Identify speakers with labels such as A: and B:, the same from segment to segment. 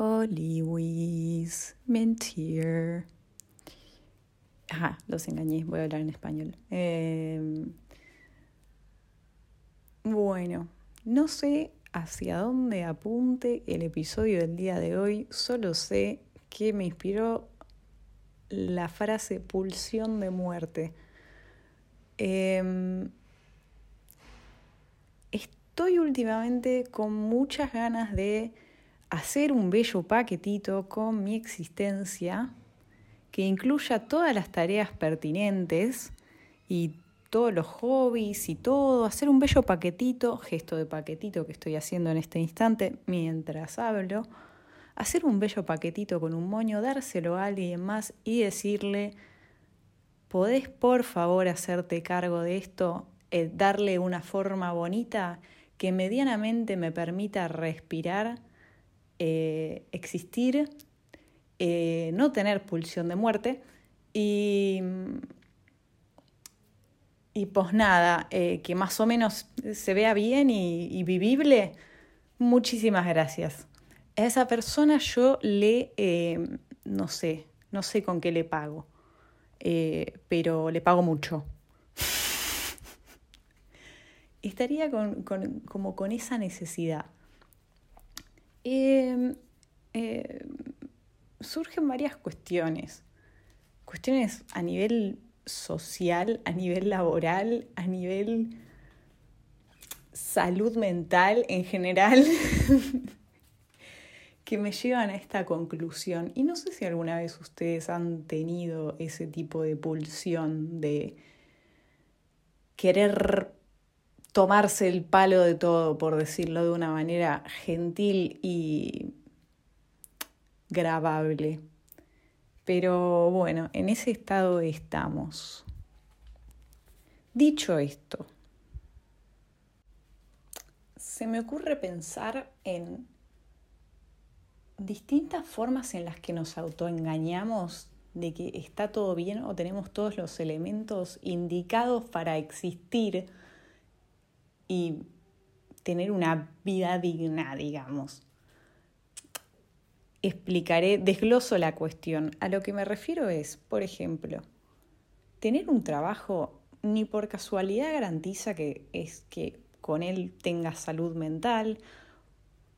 A: Oliwis, mentir. Ajá, los engañé, voy a hablar en español. Em, bueno, no sé hacia dónde apunte el episodio del día de hoy, solo sé que me inspiró la frase pulsión de muerte. Em, estoy últimamente con muchas ganas de hacer un bello paquetito con mi existencia que incluya todas las tareas pertinentes y todos los hobbies y todo, hacer un bello paquetito, gesto de paquetito que estoy haciendo en este instante mientras hablo, hacer un bello paquetito con un moño, dárselo a alguien más y decirle, ¿podés por favor hacerte cargo de esto, eh, darle una forma bonita que medianamente me permita respirar, eh, existir, eh, no tener pulsión de muerte y y pues nada, eh, que más o menos se vea bien y, vivible, muchísimas gracias. A esa persona yo le, no sé, no sé con qué le pago, pero le pago mucho. Estaría con, como con esa necesidad. Em, surgen varias cuestiones, cuestiones a nivel social, a nivel laboral, a nivel salud mental en general, que me llevan a esta conclusión. Y no sé si alguna vez ustedes han tenido ese tipo de pulsión de querer tomarse el palo de todo, por decirlo de una manera gentil y grabable. Pero bueno, en ese estado estamos. Dicho esto, se me ocurre pensar en distintas formas en las que nos autoengañamos de que está todo bien o tenemos todos los elementos indicados para existir y tener una vida digna, digamos explicaré, desgloso la cuestión. A lo que me refiero es, por ejemplo, tener un trabajo ni por casualidad garantiza que es que con él tengas salud mental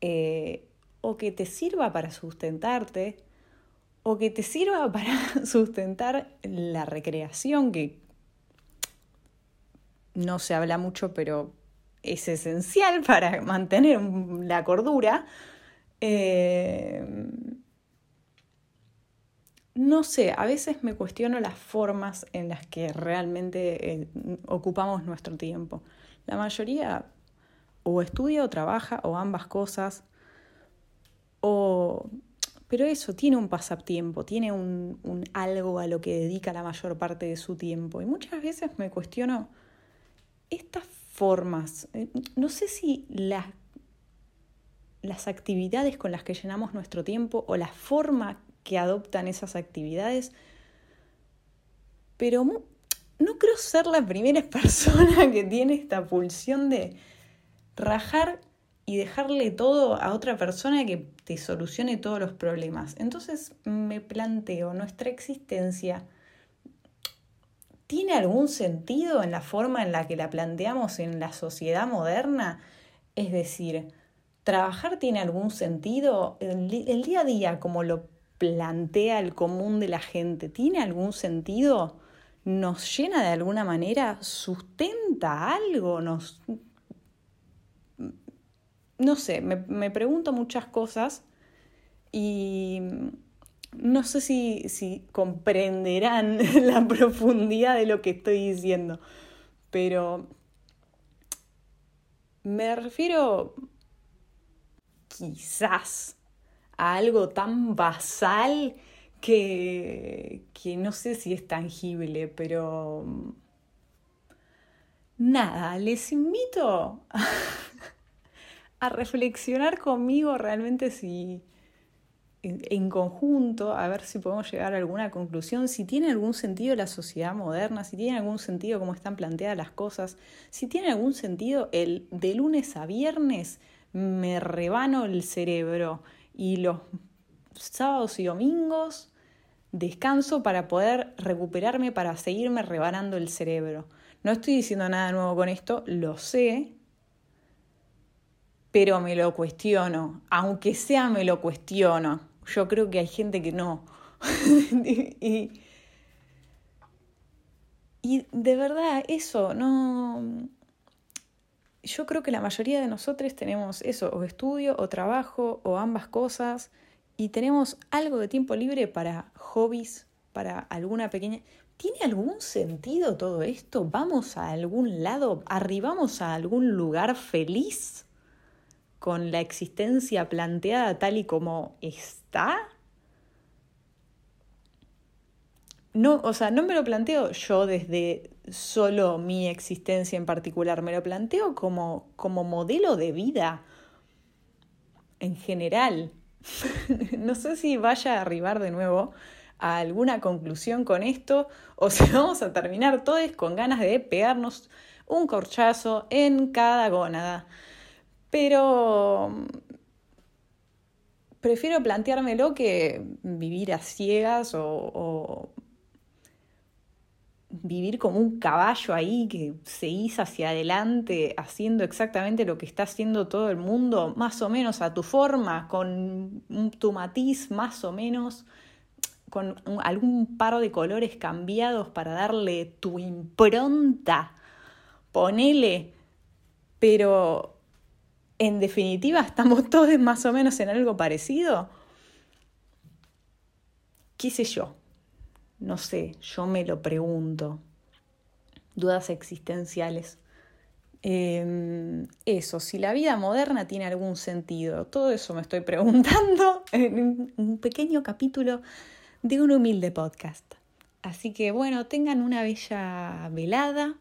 A: eh, o que te sirva para sustentarte o que te sirva para sustentar la recreación que no se habla mucho pero es esencial para mantener la cordura eh, no sé, a veces me cuestiono las formas en las que realmente eh, ocupamos nuestro tiempo. La mayoría o estudia o trabaja o ambas cosas. O, pero eso, tiene un pasatiempo, tiene un, un, algo a lo que dedica la mayor parte de su tiempo. Y muchas veces me cuestiono estas formas. Eh, no sé si las las actividades con las que llenamos nuestro tiempo o la forma que adoptan esas actividades, pero no creo ser la primera persona que tiene esta pulsión de rajar y dejarle todo a otra persona que te solucione todos los problemas. Entonces me planteo, ¿nuestra existencia tiene algún sentido en la forma en la que la planteamos en la sociedad moderna? Es decir, ¿Trabajar tiene algún sentido? El, día a día, como lo plantea el común de la gente, ¿tiene algún sentido? ¿Nos llena de alguna manera? ¿Sustenta algo? ¿Nos... No sé, me, me pregunto muchas cosas y no sé si, si, comprenderán la profundidad de lo que estoy diciendo, pero me refiero quizás a algo tan basal que, que no sé si es tangible, pero nada, les invito a, reflexionar conmigo realmente si en, conjunto, a ver si podemos llegar a alguna conclusión, si tiene algún sentido la sociedad moderna, si tiene algún sentido cómo están planteadas las cosas, si tiene algún sentido el de lunes a viernes me rebano el cerebro y los sábados y domingos descanso para poder recuperarme, para seguirme rebanando el cerebro. No estoy diciendo nada nuevo con esto, lo sé, pero me lo cuestiono. Aunque sea me lo cuestiono. Yo creo que hay gente que no. y, de verdad, eso, no... Yo creo que la mayoría de nosotros tenemos eso, o estudio, o trabajo, o ambas cosas, y tenemos algo de tiempo libre para hobbies, para alguna pequeña... ¿Tiene algún sentido todo esto? ¿Vamos a algún lado? ¿Arribamos a algún lugar feliz con la existencia planteada tal y como está? No, o sea, no me lo planteo yo desde solo mi existencia en particular, me lo planteo como, como modelo de vida en general. no sé si vaya a arribar de nuevo a alguna conclusión con esto o si vamos a terminar todos con ganas de pegarnos un corchazo en cada gónada. Pero mm, prefiero planteármelo que vivir a ciegas o, vivir como un caballo ahí que seguís hacia adelante haciendo exactamente lo que está haciendo todo el mundo, más o menos a tu forma, con tu matiz más o menos con algún par de colores cambiados para darle tu impronta. Ponele, pero en definitiva estamos todos más o menos en algo parecido. ¿Qué sé yo? No sé, yo me lo pregunto. Dudas existenciales. Em, eso, si la vida moderna tiene algún sentido, todo eso me estoy preguntando en un pequeño capítulo de un humilde podcast. Así que bueno, tengan una bella velada.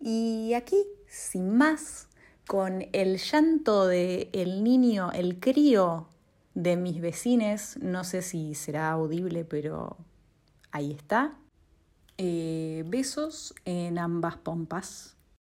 A: Y aquí, sin más, con el llanto del el niño, el crío de mis vecines, no sé si será audible, pero ahí está. Eh, besos en ambas pompas.